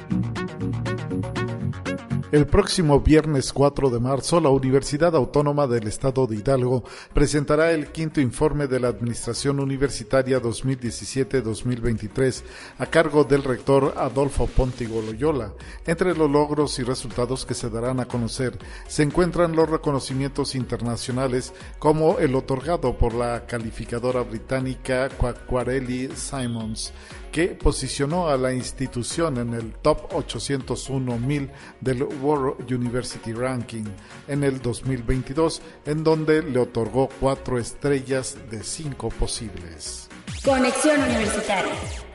El próximo viernes 4 de marzo, la Universidad Autónoma del Estado de Hidalgo presentará el quinto informe de la Administración Universitaria 2017-2023 a cargo del rector Adolfo Pontigo Loyola. Entre los logros y resultados que se darán a conocer se encuentran los reconocimientos internacionales como el otorgado por la calificadora británica Quacquarelli Simons que posicionó a la institución en el top 801.000 del World University Ranking en el 2022, en donde le otorgó cuatro estrellas de cinco posibles. Conexión Universitaria.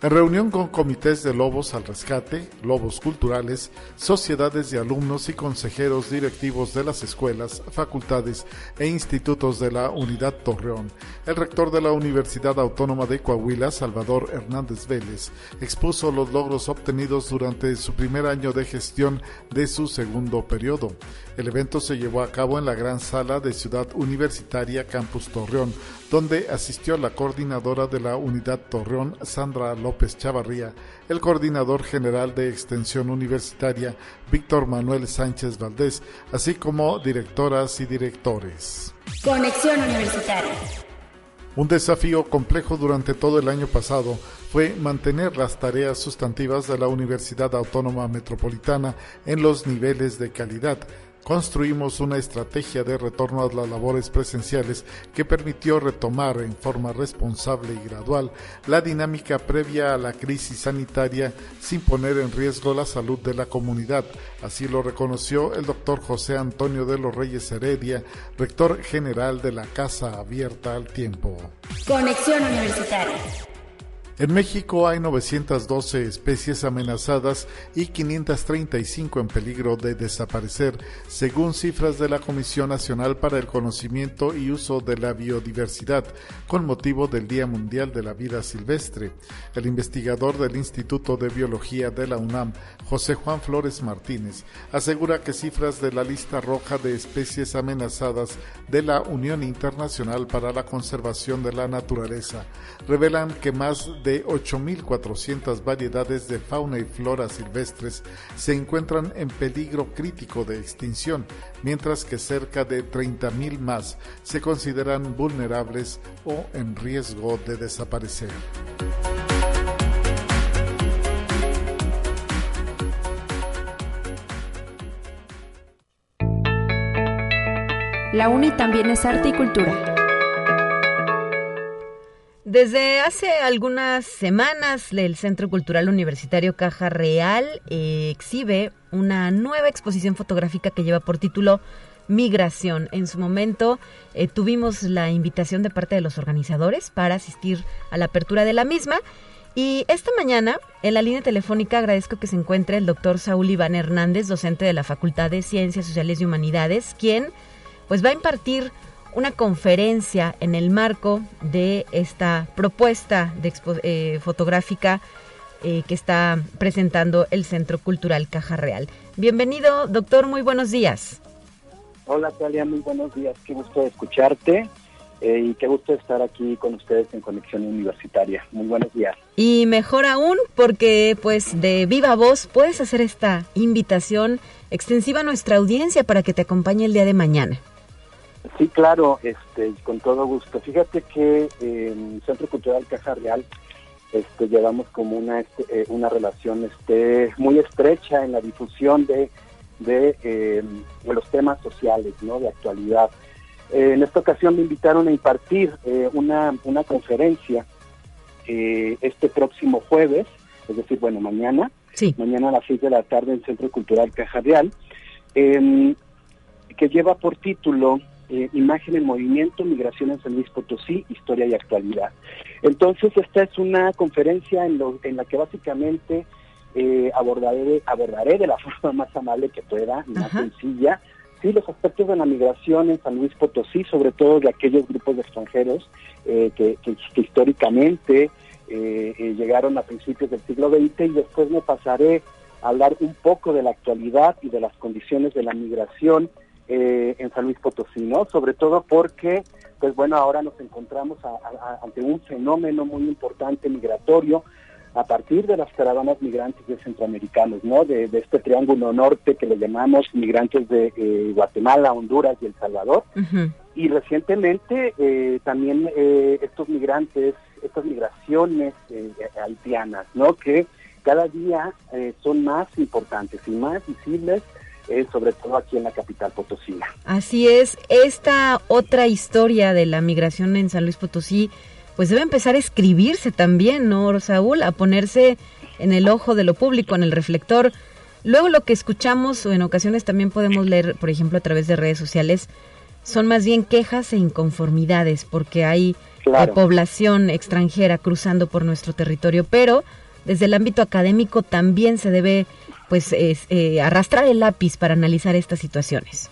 En reunión con comités de Lobos al Rescate, Lobos Culturales, sociedades de alumnos y consejeros directivos de las escuelas, facultades e institutos de la Unidad Torreón, el rector de la Universidad Autónoma de Coahuila, Salvador Hernández Vélez, expuso los logros obtenidos durante su primer año de gestión de su segundo periodo. El evento se llevó a cabo en la gran sala de Ciudad Universitaria Campus Torreón, donde asistió la coordinadora de la Unidad Torreón, Sandra López Chavarría, el coordinador general de Extensión Universitaria, Víctor Manuel Sánchez Valdés, así como directoras y directores. Conexión Universitaria. Un desafío complejo durante todo el año pasado fue mantener las tareas sustantivas de la Universidad Autónoma Metropolitana en los niveles de calidad, construimos una estrategia de retorno a las labores presenciales que permitió retomar en forma responsable y gradual la dinámica previa a la crisis sanitaria sin poner en riesgo la salud de la comunidad. Así lo reconoció el doctor José Antonio de los Reyes Heredia, rector general de la Casa Abierta al Tiempo. Conexión Universitaria. En México hay 912 especies amenazadas y 535 en peligro de desaparecer, según cifras de la Comisión Nacional para el Conocimiento y Uso de la Biodiversidad, con motivo del Día Mundial de la Vida Silvestre. El investigador del Instituto de Biología de la UNAM, José Juan Flores Martínez, asegura que cifras de la lista roja de especies amenazadas de la Unión Internacional para la Conservación de la Naturaleza revelan que más de de 8.400 variedades de fauna y flora silvestres se encuentran en peligro crítico de extinción, mientras que cerca de 30.000 más se consideran vulnerables o en riesgo de desaparecer. La UNI también es arte y cultura. Desde hace algunas semanas, el Centro Cultural Universitario Caja Real eh, exhibe una nueva exposición fotográfica que lleva por título Migración. En su momento eh, tuvimos la invitación de parte de los organizadores para asistir a la apertura de la misma. Y esta mañana, en la línea telefónica, agradezco que se encuentre el doctor Saúl Iván Hernández, docente de la Facultad de Ciencias Sociales y Humanidades, quien pues va a impartir una conferencia en el marco de esta propuesta de eh, fotográfica eh, que está presentando el Centro Cultural Caja Real. Bienvenido, doctor, muy buenos días. Hola, Talia, muy buenos días. Qué gusto escucharte eh, y qué gusto estar aquí con ustedes en Conexión Universitaria. Muy buenos días. Y mejor aún porque pues de viva voz puedes hacer esta invitación extensiva a nuestra audiencia para que te acompañe el día de mañana. Sí, claro, este, con todo gusto. Fíjate que en Centro Cultural Caja Real este, llevamos como una, este, eh, una relación este, muy estrecha en la difusión de, de, eh, los temas sociales, ¿no? de actualidad. Eh, en esta ocasión me invitaron a impartir una, una conferencia este próximo jueves, es decir, bueno, mañana, mañana a las seis de la tarde en Centro Cultural Caja Real, em, que lleva por título eh, imagen en movimiento, migración en San Luis Potosí, historia y actualidad. Entonces, esta es una conferencia en, en la que básicamente eh, abordaré, abordaré de la <laughs> forma más amable que pueda, más sencilla, sí, los aspectos de la migración en San Luis Potosí, sobre todo de aquellos grupos de extranjeros eh, que, históricamente llegaron a principios del siglo XX y después me pasaré a hablar un poco de la actualidad y de las condiciones de la migración eh, en San Luis Potosí, ¿no? Sobre todo porque, pues bueno, ahora nos encontramos ante un fenómeno muy importante migratorio a partir de las caravanas migrantes de centroamericanos, ¿no? De, este triángulo norte que le llamamos migrantes de eh, Guatemala, Honduras y El Salvador. Y recientemente eh, también estos migrantes, estas migraciones haitianas, ¿no? Que cada día son más importantes y más visibles sobre todo aquí en la capital potosina. Así es, esta otra historia de la migración en San Luis Potosí, pues debe empezar a escribirse también, ¿no, Saúl? A ponerse en el ojo de lo público, en el reflector. Luego lo que escuchamos o en ocasiones también podemos leer, por ejemplo, a través de redes sociales, son más bien quejas e inconformidades porque hay eh, población extranjera cruzando por nuestro territorio, pero desde el ámbito académico también se debe pues es, eh, arrastrar el lápiz para analizar estas situaciones.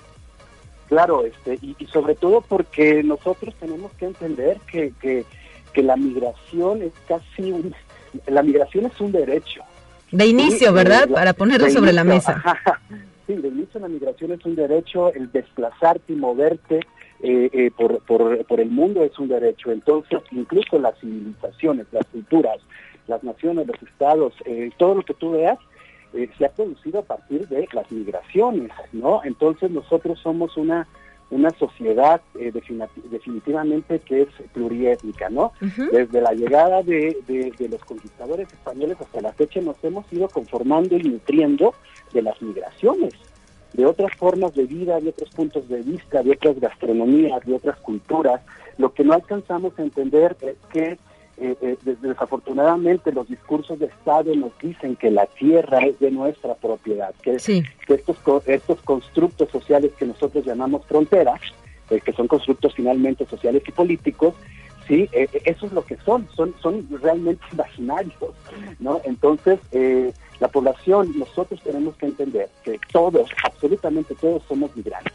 Claro, este, y, sobre todo porque nosotros tenemos que entender que, que, la migración es casi un, la migración es un derecho. De inicio, ¿verdad? para ponerlo sobre la mesa. sí, de inicio la migración es un derecho, el desplazarte y moverte eh, eh, por, por, por el mundo es un derecho. Entonces, incluso las civilizaciones, las culturas, las naciones, los estados, todo lo que tú veas, eh, se ha producido a partir de las migraciones, ¿no? Entonces nosotros somos una una sociedad eh, definitivamente que es pluriétnica, ¿no? Desde la llegada de, de, los conquistadores españoles hasta la fecha nos hemos ido conformando y nutriendo de las migraciones, de otras formas de vida, de otros puntos de vista, de otras gastronomías, de otras culturas. Lo que no alcanzamos a entender es que eh, eh, desafortunadamente los discursos de Estado nos dicen que la tierra es de nuestra propiedad, que, estos, estos constructos sociales que nosotros llamamos fronteras, eh, que son constructos finalmente sociales y políticos, sí, eso es lo que son, son, son realmente <laughs> imaginarios, ¿no? Entonces, la población, nosotros tenemos que entender que todos, absolutamente todos somos migrantes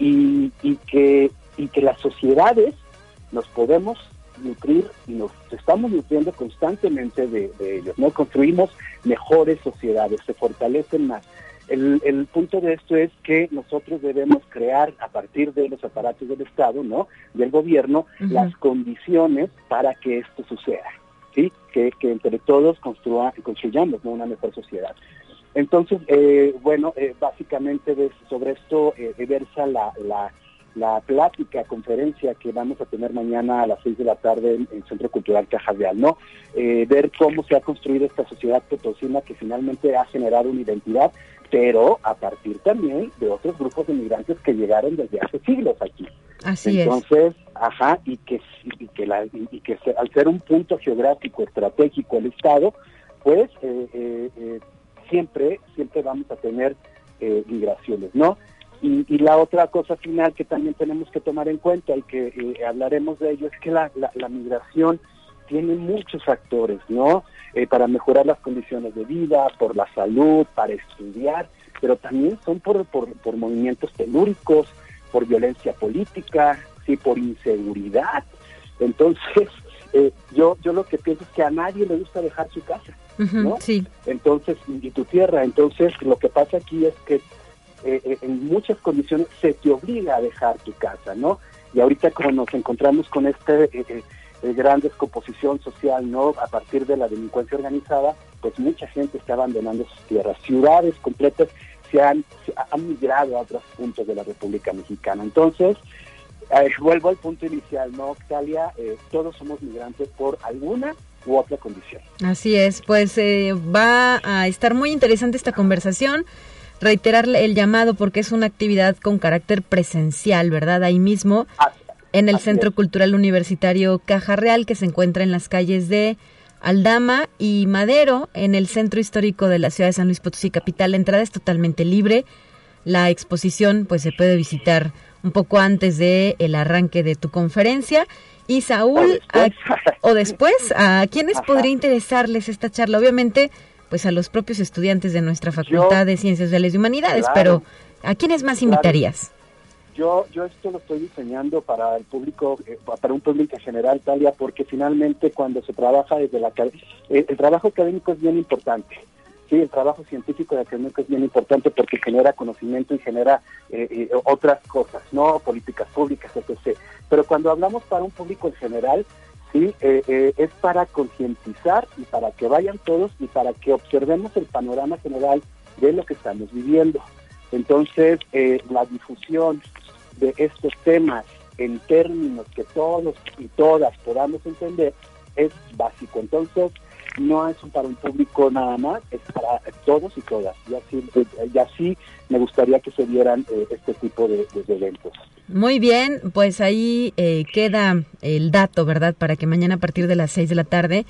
y, y, que, y que las sociedades nos podemos nutrir y nos estamos nutriendo constantemente de, ellos, ¿no? Construimos mejores sociedades, se fortalecen más. El, el, punto de esto es que nosotros debemos crear a partir de los aparatos del Estado, ¿no? Del gobierno, las condiciones para que esto suceda, ¿sí? Que, que entre todos construyamos una mejor sociedad. Entonces, eh, bueno, eh, básicamente sobre esto eh, versa la, la la plática, conferencia que vamos a tener mañana a las seis de la tarde en el Centro Cultural Caja Real, ¿no? Eh, ver cómo se ha construido esta sociedad potosina que finalmente ha generado una identidad, pero a partir también de otros grupos de migrantes que llegaron desde hace siglos aquí. Así Entonces, ajá, y que, y que, la, y que al ser un punto geográfico estratégico el Estado, pues eh, eh, siempre, siempre vamos a tener migraciones, ¿no? Y, la otra cosa final que también tenemos que tomar en cuenta y que eh, hablaremos de ello es que la, migración tiene muchos factores, ¿no? Eh, para mejorar las condiciones de vida, por la salud, para estudiar, pero también son por, por, movimientos telúricos, por violencia política, sí, por inseguridad. Entonces, <laughs> eh, yo, yo lo que pienso es que a nadie le gusta dejar su casa, ¿no? sí. Entonces, y tu tierra. Entonces, lo que pasa aquí es que eh, eh, en muchas condiciones se te obliga a dejar tu casa, ¿no? Y ahorita como nos encontramos con esta eh, gran descomposición social, ¿no? A partir de la delincuencia organizada, pues mucha gente está abandonando sus tierras. Ciudades completas se han, migrado a otros puntos de la República Mexicana. Entonces, vuelvo al punto inicial, ¿no, Octalia? todos somos migrantes por alguna u otra condición. Así es, pues va a estar muy interesante esta conversación reiterar el llamado porque es una actividad con carácter presencial, ¿verdad? Ahí mismo, en el Centro Cultural Universitario Caja Real, que se encuentra en las calles de Aldama y Madero, en el centro histórico de la ciudad de San Luis Potosí capital. La entrada es totalmente libre. La exposición pues se puede visitar un poco antes de el arranque de tu conferencia. Y Saúl, o después, ¿a quiénes podría interesarles esta charla? Obviamente, pues a los propios estudiantes de nuestra Facultad de Ciencias Sociales y Humanidades, pero ¿a quiénes más invitarías? Yo, yo esto lo estoy diseñando para el público, eh, para un público en general, Talia, porque finalmente cuando se trabaja desde la... Eh, el trabajo académico es bien importante. Sí, el trabajo científico y académico es bien importante porque genera conocimiento y genera eh, otras cosas, ¿no? Políticas públicas, etc. Pero cuando hablamos para un público en general, ¿sí? Eh, eh, es para concientizar y para que vayan todos y para que observemos el panorama general de lo que estamos viviendo. Entonces, eh, la difusión de estos temas en términos que todos y todas podamos entender es básico. Entonces, no es para un público nada más, es para todos y todas. Y así, y así me gustaría que se dieran este tipo de eventos. Muy bien, pues ahí eh, queda el dato, ¿verdad? Para que mañana a partir de las 6 de la tarde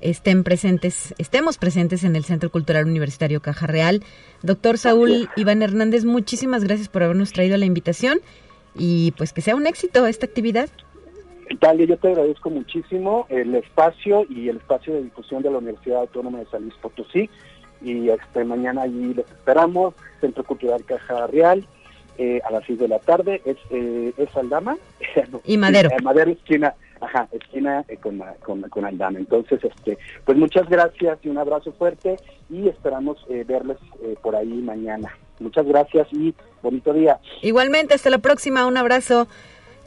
estén presentes, estemos presentes en el Centro Cultural Universitario Caja Real. Doctor Saúl Iván Hernández, muchísimas gracias por habernos traído la invitación y pues que sea un éxito esta actividad. Talia, yo te agradezco muchísimo el espacio y el espacio de difusión de la Universidad Autónoma de San Luis Potosí y este mañana allí les esperamos, Centro Cultural Caja Real. Eh, a las 6 de la tarde, es, eh, es Aldama. <laughs> y Madero. Eh, Madero esquina, ajá, esquina con, con, con, Aldama. Entonces, este, pues muchas gracias y un abrazo fuerte y esperamos verles por ahí mañana. Muchas gracias y bonito día. Igualmente, hasta la próxima, un abrazo.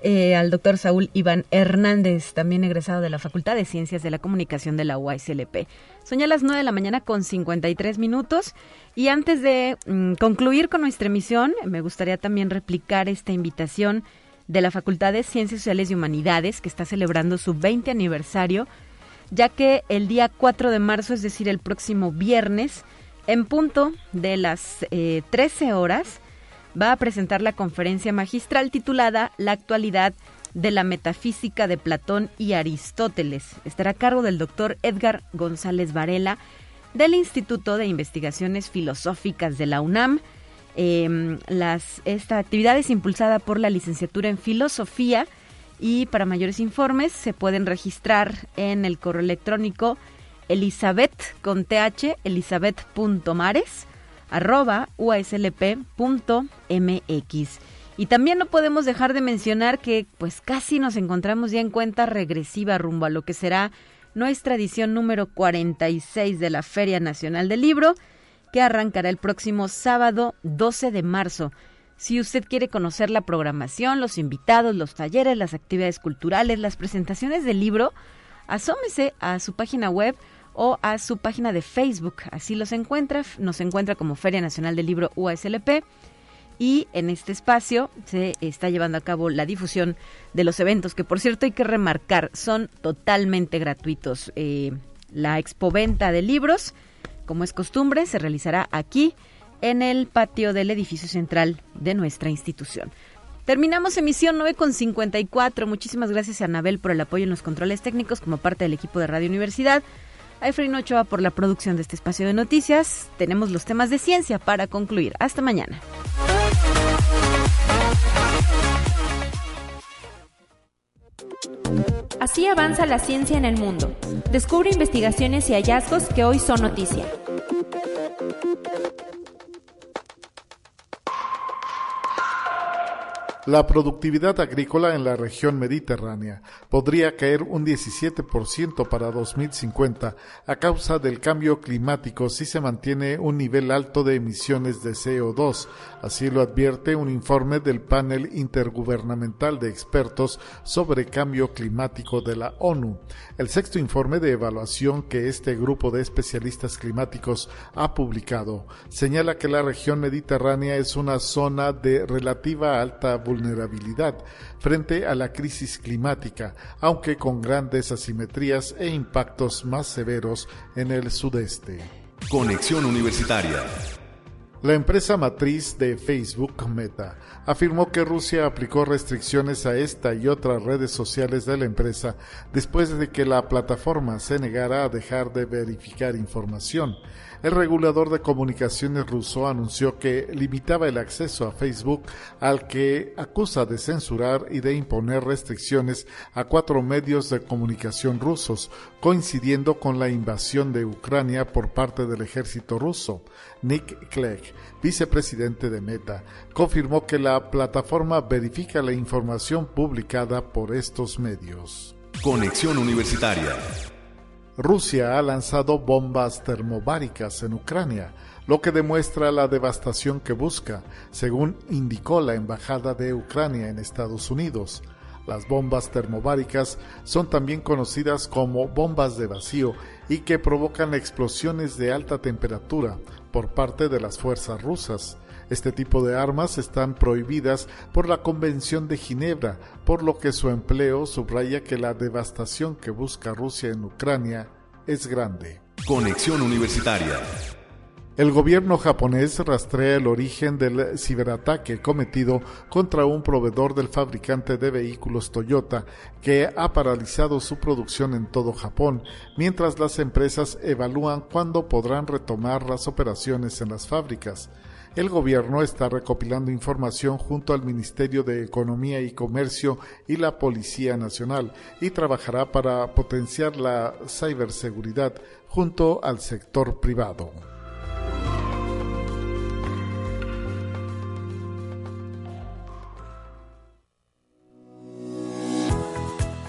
Eh, al doctor Saúl Iván Hernández, también egresado de la Facultad de Ciencias de la Comunicación de la UASLP. Son ya las 9 de la mañana con 53 minutos y antes de mm, concluir con nuestra emisión, me gustaría también replicar esta invitación de la Facultad de Ciencias Sociales y Humanidades, que está celebrando su 20 aniversario, ya que el día 4 de marzo, es decir, el próximo viernes, en punto de las 13 eh, horas, va a presentar la conferencia magistral titulada La actualidad de la metafísica de Platón y Aristóteles. Estará a cargo del doctor Edgar González Varela del Instituto de Investigaciones Filosóficas de la UNAM. Em, esta actividad es impulsada por la licenciatura en Filosofía y para mayores informes se pueden registrar en el correo electrónico Elizabeth con th arroba uslp.mx. Y también no podemos dejar de mencionar que pues casi nos encontramos ya en cuenta regresiva rumbo a lo que será nuestra edición número 46 de la Feria Nacional del Libro, que arrancará el próximo sábado 12 de marzo. Si usted quiere conocer la programación, los invitados, los talleres, las actividades culturales, las presentaciones del libro, asómese a su página web o a su página de Facebook. Así los encuentra, nos encuentra como Feria Nacional del Libro UASLP y en este espacio se está llevando a cabo la difusión de los eventos que por cierto hay que remarcar son totalmente gratuitos. Eh, la expoventa de libros, como es costumbre, se realizará aquí en el patio del edificio central de nuestra institución. Terminamos emisión 9 con 54. Muchísimas gracias a Anabel por el apoyo en los controles técnicos como parte del equipo de Radio Universidad a Efraín Ochoa por la producción de este espacio de noticias. Tenemos los temas de ciencia para concluir. Hasta mañana. Así avanza la ciencia en el mundo. Descubre investigaciones y hallazgos que hoy son noticia. La productividad agrícola en la región mediterránea podría caer un 17% para 2050 a causa del cambio climático si se mantiene un nivel alto de emisiones de CO2. Así lo advierte un informe del panel intergubernamental de expertos sobre cambio climático de la ONU. El sexto informe de evaluación que este grupo de especialistas climáticos ha publicado señala que la región mediterránea es una zona de relativa alta vulnerabilidad vulnerabilidad frente a la crisis climática, aunque con grandes asimetrías e impactos más severos en el sudeste. Conexión Universitaria. La empresa matriz de Facebook, Meta, afirmó que Rusia aplicó restricciones a esta y otras redes sociales de la empresa después de que la plataforma se negara a dejar de verificar información. El regulador de comunicaciones ruso anunció que limitaba el acceso a Facebook al que acusa de censurar y de imponer restricciones a cuatro medios de comunicación rusos, coincidiendo con la invasión de Ucrania por parte del ejército ruso. Nick Clegg, vicepresidente de Meta, confirmó que la plataforma verifica la información publicada por estos medios. Conexión Universitaria. Rusia ha lanzado bombas termobáricas en Ucrania, lo que demuestra la devastación que busca, según indicó la Embajada de Ucrania en Estados Unidos. Las bombas termobáricas son también conocidas como bombas de vacío y que provocan explosiones de alta temperatura por parte de las fuerzas rusas. Este tipo de armas están prohibidas por la Convención de Ginebra, por lo que su empleo subraya que la devastación que busca Rusia en Ucrania es grande. Conexión Universitaria. El gobierno japonés rastrea el origen del ciberataque cometido contra un proveedor del fabricante de vehículos Toyota que ha paralizado su producción en todo Japón, mientras las empresas evalúan cuándo podrán retomar las operaciones en las fábricas el gobierno está recopilando información junto al Ministerio de Economía y Comercio y la Policía Nacional y trabajará para potenciar la ciberseguridad junto al sector privado.